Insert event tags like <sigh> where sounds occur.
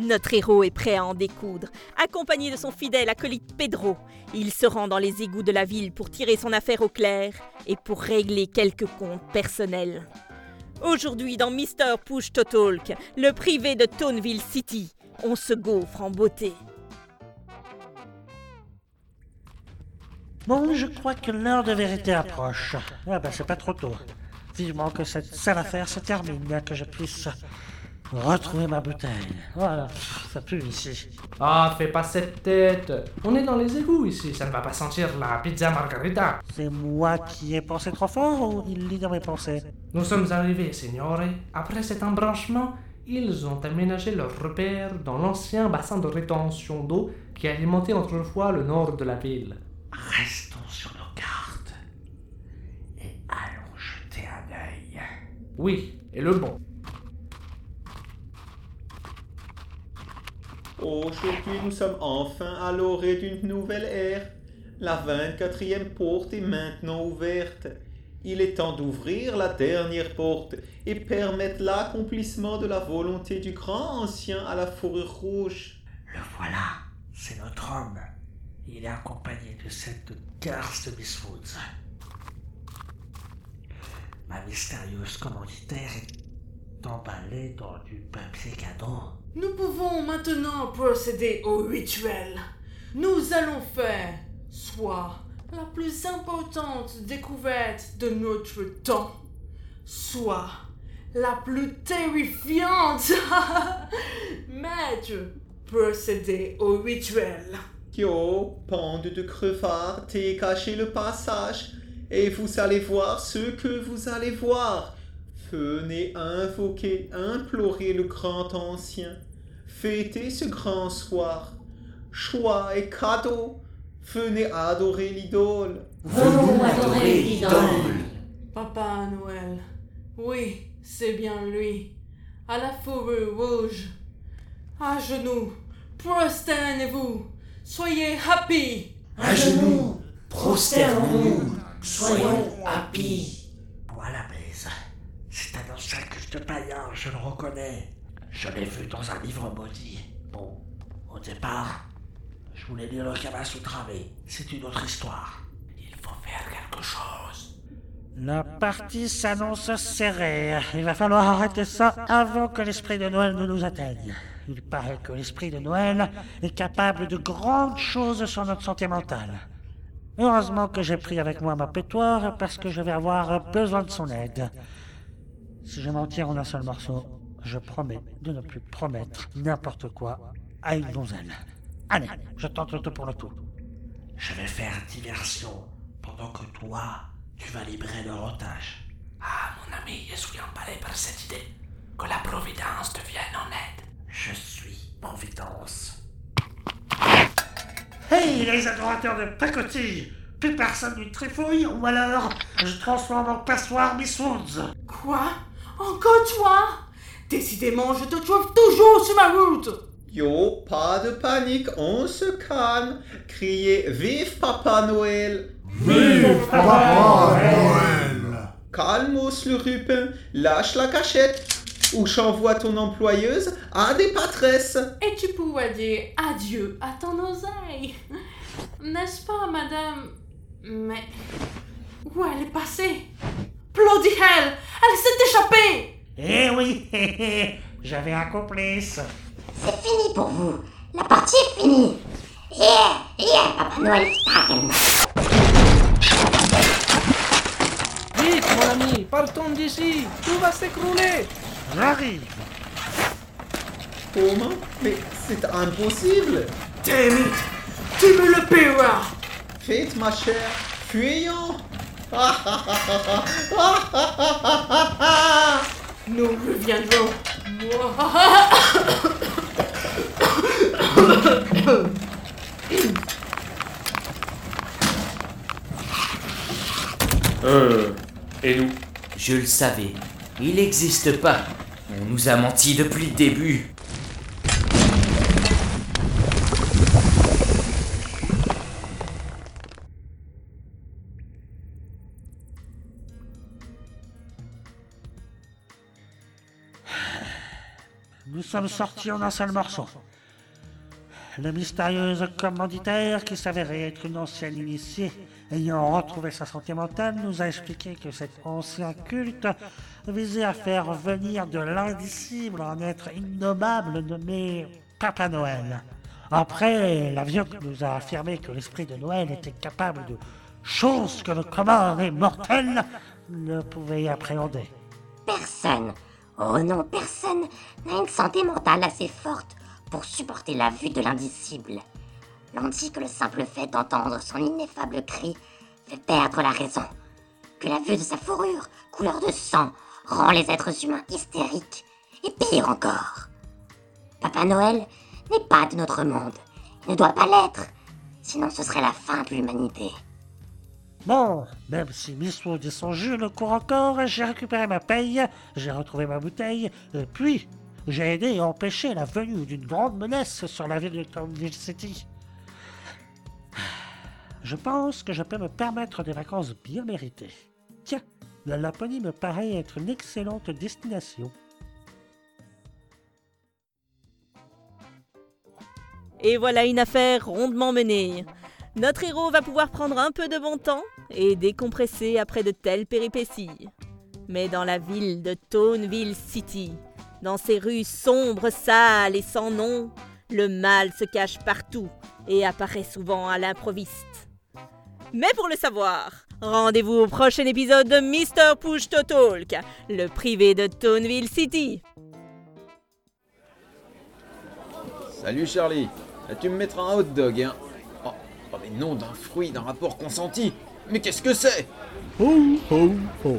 Notre héros est prêt à en découdre. Accompagné de son fidèle acolyte Pedro, il se rend dans les égouts de la ville pour tirer son affaire au clair et pour régler quelques comptes personnels. Aujourd'hui, dans Mr. Push to Talk, le privé de Toneville City, on se gaufre en beauté. Bon, je crois que l'heure de vérité approche. Ah ben, c'est pas trop tôt. Vivement que cette sale affaire se termine, bien que je puisse retrouver ma bouteille. Voilà, ça pue ici. Ah, fais pas cette tête. On est dans les égouts ici, ça ne va pas sentir la pizza margarita. C'est moi qui ai pensé trop fort ou il lit dans mes pensées? Nous sommes arrivés, signore. Après cet embranchement, ils ont aménagé leur repère dans l'ancien bassin de rétention d'eau qui alimentait autrefois le nord de la ville. Restons sur nos gardes et allons jeter un œil. Oui, et le bon. Aujourd'hui, nous sommes enfin à l'orée d'une nouvelle ère. La 24e porte est maintenant ouverte. Il est temps d'ouvrir la dernière porte et permettre l'accomplissement de la volonté du grand ancien à la fourrure rouge. Le voilà, c'est notre homme. Il est accompagné de cette garce de Miss Woods. Ma mystérieuse commanditaire est emballée dans du papier cadeau. Nous pouvons maintenant procéder au rituel. Nous allons faire soit la plus importante découverte de notre temps, soit la plus terrifiante. <laughs> Maître, procéder au rituel. Yo, bande de crevards, t'es caché le passage, et vous allez voir ce que vous allez voir. Venez invoquer, implorer le grand ancien. Fêtez ce grand soir. Choix et cadeaux. Venez adorer l'idole. Venons adorer l'idole. Papa Noël. Oui, c'est bien lui. À la fourrure rouge. À genoux. Prosternez-vous. Soyez happy. À genoux, prosternons-nous, soyons happy. Voilà. C'est un ancien culte païen, je le reconnais. Je l'ai vu dans un livre maudit. Bon, au départ, je voulais lire le Kamasutra, mais c'est une autre histoire. Il faut faire quelque chose. La partie s'annonce serrée. Il va falloir arrêter ça avant que l'esprit de Noël ne nous atteigne. Il paraît que l'esprit de Noël est capable de grandes choses sur notre santé mentale. Heureusement que j'ai pris avec moi ma pétoire parce que je vais avoir besoin de son aide. Si je m'en tire en un seul morceau, je promets de ne plus promettre n'importe quoi à une donzelle. Allez, je tente le tout pour le tout. Je vais faire diversion pendant que toi, tu vas libérer leur otage. Ah, mon ami, je suis emballé par cette idée. Que la Providence te vienne en aide. Je suis Providence. Hey, les adorateurs de pacotille Plus personne ne trifouille ou alors je transforme en passoire Miss Woods. Quoi? Encore toi Décidément, je te trouve toujours sur ma route. Yo, pas de panique, on se calme. Criez Vive Papa Noël. Vive Papa Noël Calmos le rupin, lâche la cachette ou j'envoie ton employeuse à des patresses. Et tu pourrais dire adieu à ton oseille. N'est-ce pas, madame? Mais où elle est passée Bloody hell Elle s'est échappée Eh oui, <laughs> j'avais un complice. C'est fini pour vous. La partie est finie. Yeah, yeah, Papa Noël. Vite, mon ami, partons d'ici. Tout va s'écrouler. J'arrive. Comment? Mais c'est impossible. Damn it Tu me le paieras Faites ma chère, fuyons. <laughs> Nous reviendrons. <coughs> Euh. Et nous? Je le savais. Il n'existe pas. On nous a menti depuis le début. Sommes sortis en un seul morceau. La mystérieuse commanditaire, qui s'avérait être une ancienne initiée, ayant retrouvé sa santé mentale, nous a expliqué que cet ancien culte visait à faire venir de l'indicible un être innommable nommé Papa Noël. Après, l'avion nous a affirmé que l'esprit de Noël était capable de choses que le commun et mortel ne pouvait appréhender. Personne, oh non, personne n'a une santé mentale assez forte pour supporter la vue de l'indicible. L'on dit que le simple fait d'entendre son ineffable cri fait perdre la raison, que la vue de sa fourrure, couleur de sang, rend les êtres humains hystériques, et pire encore. Papa Noël n'est pas de notre monde, il ne doit pas l'être, sinon ce serait la fin de l'humanité. Bon, même si Miss et son jeu le courent encore, j'ai récupéré ma paye, j'ai retrouvé ma bouteille, et puis j'ai aidé à empêcher la venue d'une grande menace sur la ville de Townville City. Je pense que je peux me permettre des vacances bien méritées. Tiens, la Laponie me paraît être une excellente destination. Et voilà une affaire rondement menée. Notre héros va pouvoir prendre un peu de bon temps et décompresser après de telles péripéties. Mais dans la ville de Toneville City, dans ces rues sombres, sales et sans nom, le mal se cache partout et apparaît souvent à l'improviste. Mais pour le savoir, rendez-vous au prochain épisode de Mr. Push to Talk, le privé de Toneville City. Salut Charlie, tu me mettras un hot dog, hein oh, mais non d'un fruit d'un rapport consenti Mais qu'est-ce que c'est? Ho, ho, ho.